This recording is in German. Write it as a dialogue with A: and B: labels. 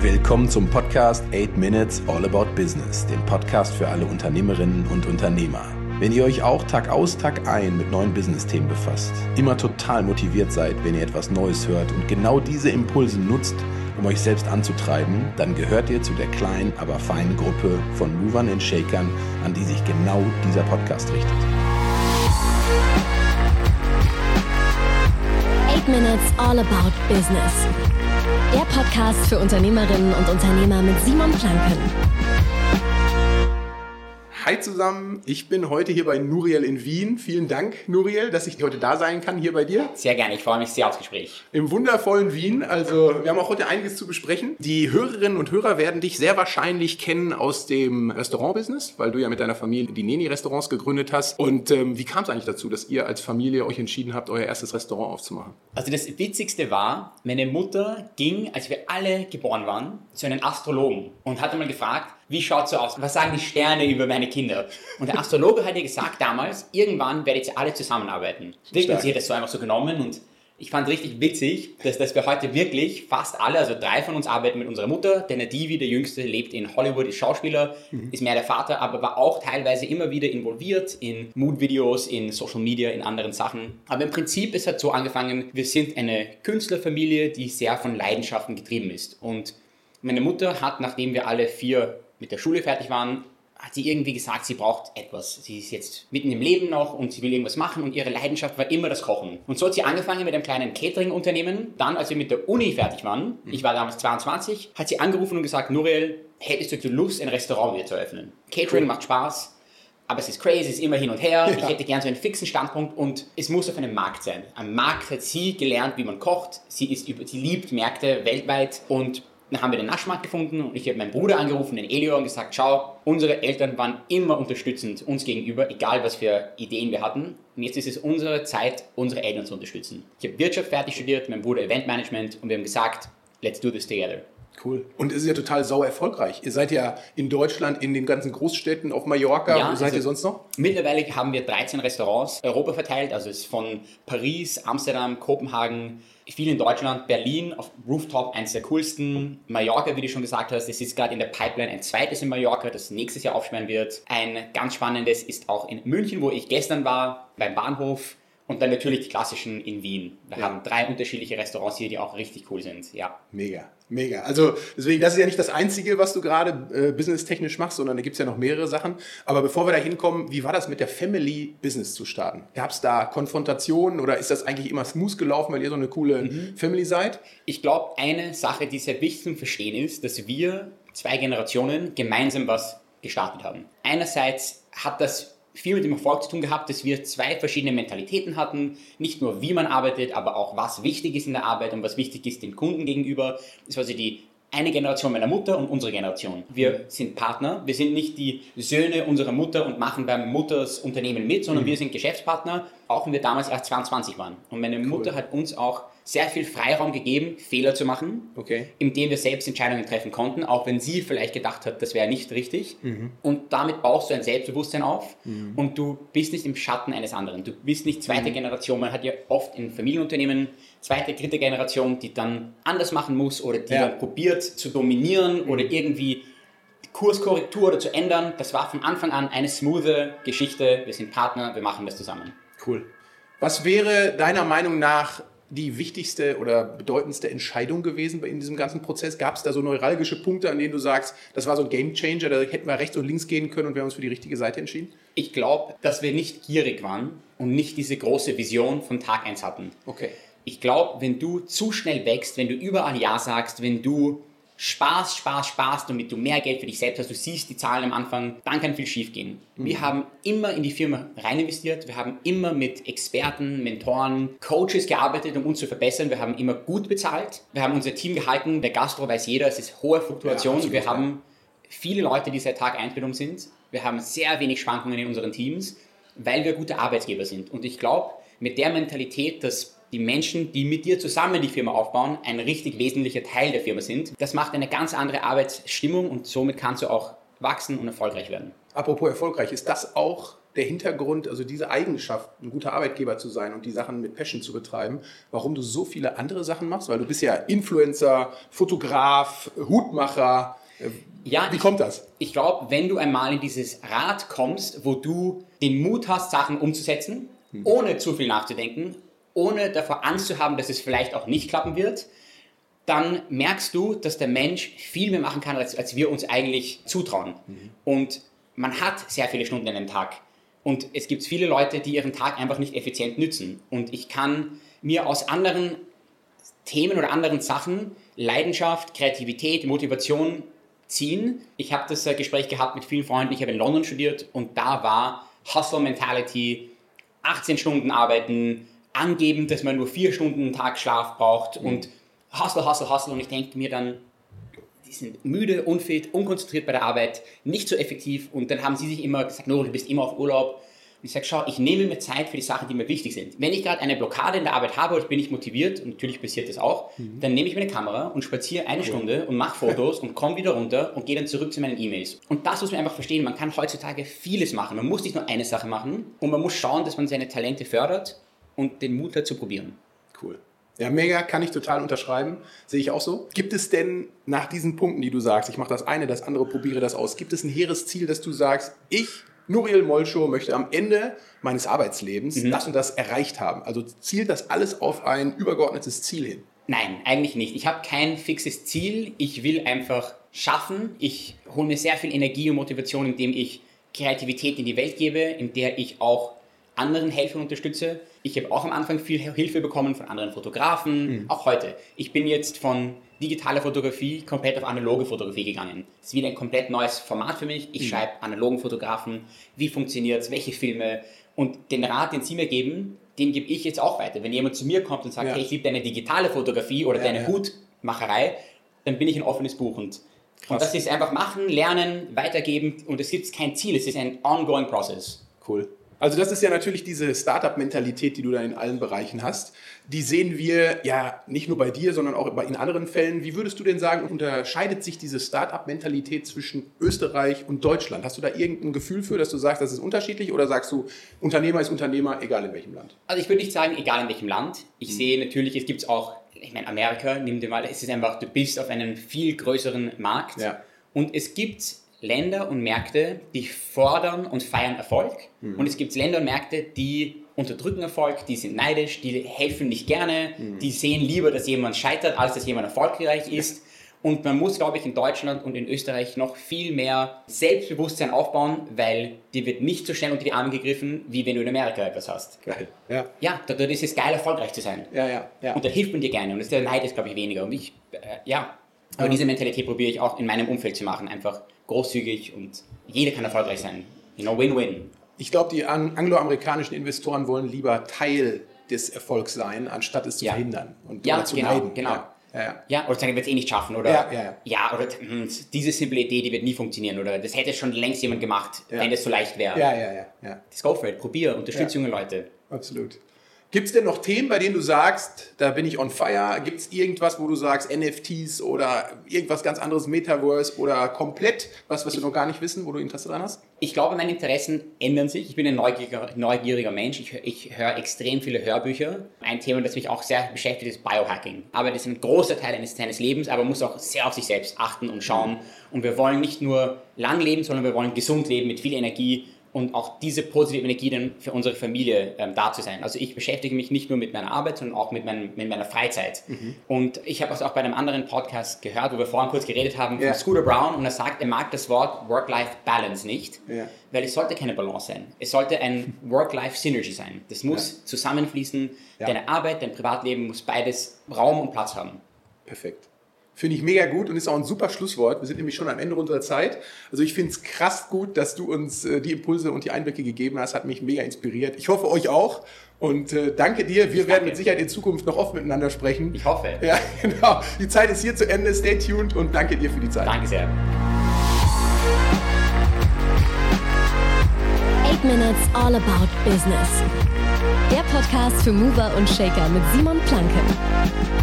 A: Willkommen zum Podcast 8 Minutes All About Business, dem Podcast für alle Unternehmerinnen und Unternehmer. Wenn ihr euch auch Tag aus, Tag ein mit neuen Business-Themen befasst, immer total motiviert seid, wenn ihr etwas Neues hört und genau diese Impulse nutzt, um euch selbst anzutreiben, dann gehört ihr zu der kleinen, aber feinen Gruppe von Movern und Shakern, an die sich genau dieser Podcast richtet.
B: 8 Minutes All About Business. Der Podcast für Unternehmerinnen und Unternehmer mit Simon Planken.
A: Hi zusammen, ich bin heute hier bei Nuriel in Wien. Vielen Dank, Nuriel, dass ich heute da sein kann hier bei dir.
C: Sehr gerne, ich freue mich sehr aufs Gespräch.
A: Im wundervollen Wien. Also, wir haben auch heute einiges zu besprechen. Die Hörerinnen und Hörer werden dich sehr wahrscheinlich kennen aus dem Restaurantbusiness, weil du ja mit deiner Familie die Neni-Restaurants gegründet hast. Und ähm, wie kam es eigentlich dazu, dass ihr als Familie euch entschieden habt, euer erstes Restaurant aufzumachen?
C: Also, das Witzigste war, meine Mutter ging, als wir alle geboren waren, zu einem Astrologen und hat einmal gefragt, wie schaut so aus? Was sagen die Sterne über meine Kinder? Und der Astrologe hat ihr gesagt damals, irgendwann werdet ihr alle zusammenarbeiten. Wirklich, und sie hat das so einfach so genommen und ich fand richtig witzig, dass, dass wir heute wirklich fast alle, also drei von uns arbeiten mit unserer Mutter. Der Nadivi, der Jüngste, lebt in Hollywood, ist Schauspieler, mhm. ist mehr der Vater, aber war auch teilweise immer wieder involviert in Mood-Videos, in Social Media, in anderen Sachen. Aber im Prinzip ist halt so angefangen, wir sind eine Künstlerfamilie, die sehr von Leidenschaften getrieben ist. Und meine Mutter hat, nachdem wir alle vier mit der Schule fertig waren, hat sie irgendwie gesagt, sie braucht etwas. Sie ist jetzt mitten im Leben noch und sie will irgendwas machen und ihre Leidenschaft war immer das Kochen. Und so hat sie angefangen mit einem kleinen Catering-Unternehmen. Dann, als wir mit der Uni fertig waren, ich war damals 22, hat sie angerufen und gesagt, Nuriel, hättest du Lust, ein Restaurant wieder zu eröffnen? Catering macht Spaß. Aber es ist crazy, es ist immer hin und her. Ja. Ich hätte gern so einen fixen Standpunkt und es muss auf einem Markt sein. Am Markt hat sie gelernt, wie man kocht. Sie, ist über, sie liebt Märkte weltweit und dann haben wir den Naschmarkt gefunden und ich habe meinen Bruder angerufen, den Elio, und gesagt, schau, unsere Eltern waren immer unterstützend uns gegenüber, egal was für Ideen wir hatten. Und jetzt ist es unsere Zeit, unsere Eltern zu unterstützen. Ich habe Wirtschaft fertig studiert, mein Bruder Eventmanagement und wir haben gesagt, let's do this together.
A: Cool. Und es ist ja total sauer erfolgreich. Ihr seid ja in Deutschland, in den ganzen Großstädten, auf Mallorca. Ja, Wo seid also ihr sonst noch?
C: Mittlerweile haben wir 13 Restaurants Europa verteilt. Also es ist von Paris, Amsterdam, Kopenhagen, viel in Deutschland, Berlin auf Rooftop, eines der coolsten. Mallorca, wie du schon gesagt hast, es ist gerade in der Pipeline ein zweites in Mallorca, das nächstes Jahr aufsperren wird. Ein ganz spannendes ist auch in München, wo ich gestern war, beim Bahnhof. Und dann natürlich die klassischen in Wien. Wir ja. haben drei unterschiedliche Restaurants hier, die auch richtig cool sind. Ja.
A: Mega, mega. Also deswegen, das ist ja nicht das Einzige, was du gerade äh, businesstechnisch machst, sondern da gibt es ja noch mehrere Sachen. Aber bevor wir da hinkommen, wie war das mit der Family Business zu starten? Gab es da Konfrontationen oder ist das eigentlich immer smooth gelaufen, weil ihr so eine coole mhm. Family seid?
C: Ich glaube, eine Sache, die sehr wichtig zu verstehen ist, dass wir zwei Generationen gemeinsam was gestartet haben. Einerseits hat das viel mit dem Erfolg zu tun gehabt, dass wir zwei verschiedene Mentalitäten hatten. Nicht nur, wie man arbeitet, aber auch, was wichtig ist in der Arbeit und was wichtig ist dem Kunden gegenüber. Das war also die eine Generation meiner Mutter und unsere Generation. Wir sind Partner. Wir sind nicht die Söhne unserer Mutter und machen beim Mutters Unternehmen mit, sondern mhm. wir sind Geschäftspartner, auch wenn wir damals erst 22 waren. Und meine cool. Mutter hat uns auch sehr viel Freiraum gegeben, Fehler zu machen, okay. indem wir selbst Entscheidungen treffen konnten, auch wenn sie vielleicht gedacht hat, das wäre nicht richtig. Mhm. Und damit baust du ein Selbstbewusstsein auf mhm. und du bist nicht im Schatten eines anderen. Du bist nicht zweite mhm. Generation. Man hat ja oft in Familienunternehmen zweite, dritte Generation, die dann anders machen muss oder die ja. dann probiert zu dominieren oder mhm. irgendwie Kurskorrektur oder zu ändern. Das war von Anfang an eine smoothe Geschichte. Wir sind Partner, wir machen das zusammen.
A: Cool. Was wäre deiner Meinung nach die wichtigste oder bedeutendste Entscheidung gewesen in diesem ganzen Prozess? Gab es da so neuralgische Punkte, an denen du sagst, das war so ein Game Changer, da hätten wir rechts und links gehen können und wir haben uns für die richtige Seite entschieden?
C: Ich glaube, dass wir nicht gierig waren und nicht diese große Vision von Tag 1 hatten.
A: Okay.
C: Ich glaube, wenn du zu schnell wächst, wenn du überall Ja sagst, wenn du Spaß, Spaß, Spaß, damit du mehr Geld für dich selbst hast. Du siehst die Zahlen am Anfang, dann kann viel schief gehen. Mhm. Wir haben immer in die Firma rein investiert. Wir haben immer mit Experten, Mentoren, Coaches gearbeitet, um uns zu verbessern. Wir haben immer gut bezahlt. Wir haben unser Team gehalten. Der Gastro weiß jeder, es ist hohe Fluktuation. Ja, wir haben viele Leute, die seit Tag 1 mit uns sind. Wir haben sehr wenig Schwankungen in unseren Teams, weil wir gute Arbeitgeber sind. Und ich glaube, mit der Mentalität, dass die Menschen, die mit dir zusammen die Firma aufbauen, ein richtig wesentlicher Teil der Firma sind. Das macht eine ganz andere Arbeitsstimmung und somit kannst du auch wachsen und erfolgreich werden.
A: Apropos erfolgreich, ist das auch der Hintergrund, also diese Eigenschaft, ein guter Arbeitgeber zu sein und die Sachen mit Passion zu betreiben, warum du so viele andere Sachen machst? Weil du bist ja Influencer, Fotograf, Hutmacher.
C: Ja,
A: Wie
C: ich-
A: kommt das?
C: Ich glaube, wenn du einmal in dieses Rad kommst, wo du den Mut hast, Sachen umzusetzen, ohne zu viel nachzudenken, ohne davor Angst zu haben, dass es vielleicht auch nicht klappen wird, dann merkst du, dass der Mensch viel mehr machen kann, als, als wir uns eigentlich zutrauen. Und man hat sehr viele Stunden in einem Tag. Und es gibt viele Leute, die ihren Tag einfach nicht effizient nützen. Und ich kann mir aus anderen Themen oder anderen Sachen Leidenschaft, Kreativität, Motivation ziehen. Ich habe das äh, Gespräch gehabt mit vielen Freunden. Ich habe in London studiert und da war Hustle Mentality, 18 Stunden arbeiten, angeben, dass man nur vier Stunden am Tag Schlaf braucht und Hustle, Hustle, Hustle. Und ich denke mir dann, die sind müde, unfit, unkonzentriert bei der Arbeit, nicht so effektiv. Und dann haben sie sich immer gesagt, no, du bist immer auf Urlaub. Und ich sage, schau, ich nehme mir Zeit für die Sachen, die mir wichtig sind. Wenn ich gerade eine Blockade in der Arbeit habe und ich bin nicht motiviert, und natürlich passiert das auch, dann nehme ich mir eine Kamera und spaziere eine Stunde und mache Fotos und komme wieder runter und gehe dann zurück zu meinen E-Mails. Und das muss man einfach verstehen. Man kann heutzutage vieles machen. Man muss nicht nur eine Sache machen und man muss schauen, dass man seine Talente fördert und den Mut hat zu probieren.
A: Cool. Ja, mega, kann ich total unterschreiben. Sehe ich auch so. Gibt es denn nach diesen Punkten, die du sagst, ich mache das eine, das andere, probiere das aus, gibt es ein hehres Ziel, dass du sagst, ich, Nuriel Molcho, möchte am Ende meines Arbeitslebens das und das erreicht haben? Also zielt das alles auf ein übergeordnetes Ziel hin?
C: Nein, eigentlich nicht. Ich habe kein fixes Ziel. Ich will einfach schaffen. Ich hole mir sehr viel Energie und Motivation, indem ich Kreativität in die Welt gebe, in der ich auch anderen helfe und unterstütze. Ich habe auch am Anfang viel Hilfe bekommen von anderen Fotografen, auch heute. Ich bin jetzt von digitaler Fotografie komplett auf analoge Fotografie gegangen. Das ist wieder ein komplett neues Format für mich. Ich schreibe analogen Fotografen, wie funktioniert es, welche Filme und den Rat, den sie mir geben, den gebe ich jetzt auch weiter. Wenn jemand zu mir kommt und sagt,
A: Ja.
C: hey, ich liebe deine digitale Fotografie oder
A: Ja,
C: deine
A: ja.
C: Hutmacherei, dann bin ich ein offenes Buch. Und,
A: Krass.
C: und das ist einfach machen, lernen, weitergeben und es gibt kein Ziel, es ist ein ongoing process.
A: Cool. Also das ist ja natürlich diese Startup-Mentalität, die du da in allen Bereichen hast. Die sehen wir ja nicht nur bei dir, sondern auch in anderen Fällen. Wie würdest du denn sagen, unterscheidet sich diese Startup-Mentalität zwischen Österreich und Deutschland? Hast du da irgendein Gefühl für, dass du sagst, das ist unterschiedlich oder sagst du, Unternehmer ist Unternehmer, egal in welchem Land?
C: Also ich würde nicht sagen, egal in welchem Land. Ich sehe natürlich, es gibt auch, ich meine, Amerika, nimm dir mal, es ist einfach, du bist auf einem viel größeren Markt.
A: Ja.
C: Und es gibt Länder und Märkte, die fordern und feiern Erfolg. Und es gibt Länder und Märkte, die unterdrücken Erfolg, die sind neidisch, die helfen nicht gerne, die sehen lieber, dass jemand scheitert, als dass jemand erfolgreich ist. Und man muss, glaube ich, in Deutschland und in Österreich noch viel mehr Selbstbewusstsein aufbauen, weil dir wird nicht so schnell unter die Arme gegriffen, wie wenn du in Amerika etwas hast.
A: Geil. Ja,
C: Ja, da, dort ist es geil, erfolgreich zu sein.
A: ja, ja. ja.
C: Und da hilft man dir gerne. Und das, der Neid ist, glaube ich, weniger. Und ich, äh, ja. Aber diese Mentalität probiere ich auch in meinem Umfeld zu machen. Einfach großzügig und jeder kann erfolgreich sein. You know, win-win.
A: Ich glaube, die an- angloamerikanischen Investoren wollen lieber Teil des Erfolgs sein, anstatt es zu
C: Ja.
A: verhindern und
C: Ja,
A: zu
C: genau,
A: leiden.
C: genau.
A: Ja, ja, ja.
C: Ja, oder sagen, wird es eh nicht schaffen. Oder,
A: Ja, ja, ja.
C: ja oder hm, diese simple Idee, die wird nie funktionieren. Oder das hätte schon längst jemand gemacht,
A: Ja.
C: wenn das so leicht wäre.
A: ja, ja, ja, ja.
C: Das go for it. Probier, unterstütz
A: Ja.
C: junge Leute.
A: Absolut. Gibt es denn noch Themen, bei denen du sagst, da bin ich on fire? Gibt es irgendwas, wo du sagst, NFTs oder irgendwas ganz anderes, Metaverse oder komplett was, was wir noch gar nicht wissen, wo du Interesse dran hast?
C: Ich glaube, meine Interessen ändern sich. Ich bin ein neugieriger, neugieriger Mensch. Ich, ich höre extrem viele Hörbücher. Ein Thema, das mich auch sehr beschäftigt, ist Biohacking. Aber das ist ein großer Teil eines, seines Lebens, aber man muss auch sehr auf sich selbst achten und schauen. Und wir wollen nicht nur lang leben, sondern wir wollen gesund leben mit viel Energie und auch diese positive Energie dann für unsere Familie ähm, da zu sein. Also ich beschäftige mich nicht nur mit meiner Arbeit, sondern auch mit, meinem, mit meiner Freizeit. Und ich habe es auch bei einem anderen Podcast gehört, wo wir vorhin kurz geredet haben,
A: Ja.
C: von Scooter Brown und er sagt, er mag das Wort Work-Life-Balance nicht,
A: Ja.
C: weil es sollte keine Balance sein. Es sollte ein Work-Life-Synergy sein. Das muss zusammenfließen.
A: Ja.
C: Deine Arbeit, dein Privatleben muss beides Raum und Platz haben.
A: Perfekt. Finde ich mega gut und ist auch ein super Schlusswort. Wir sind nämlich schon am Ende unserer Zeit. Also ich finde es krass gut, dass du uns äh, die Impulse und die Einblicke gegeben hast. Hat mich mega inspiriert. Ich hoffe euch auch. Und äh, danke dir. Wir werden
C: danke.
A: mit Sicherheit in Zukunft noch oft miteinander sprechen.
C: Ich hoffe.
A: Ja, genau. Die Zeit ist hier zu Ende. Stay tuned und danke dir für die Zeit.
C: Danke sehr.
B: 8 Minutes All About Business. Der Podcast für Mover und Shaker mit Simon Planke.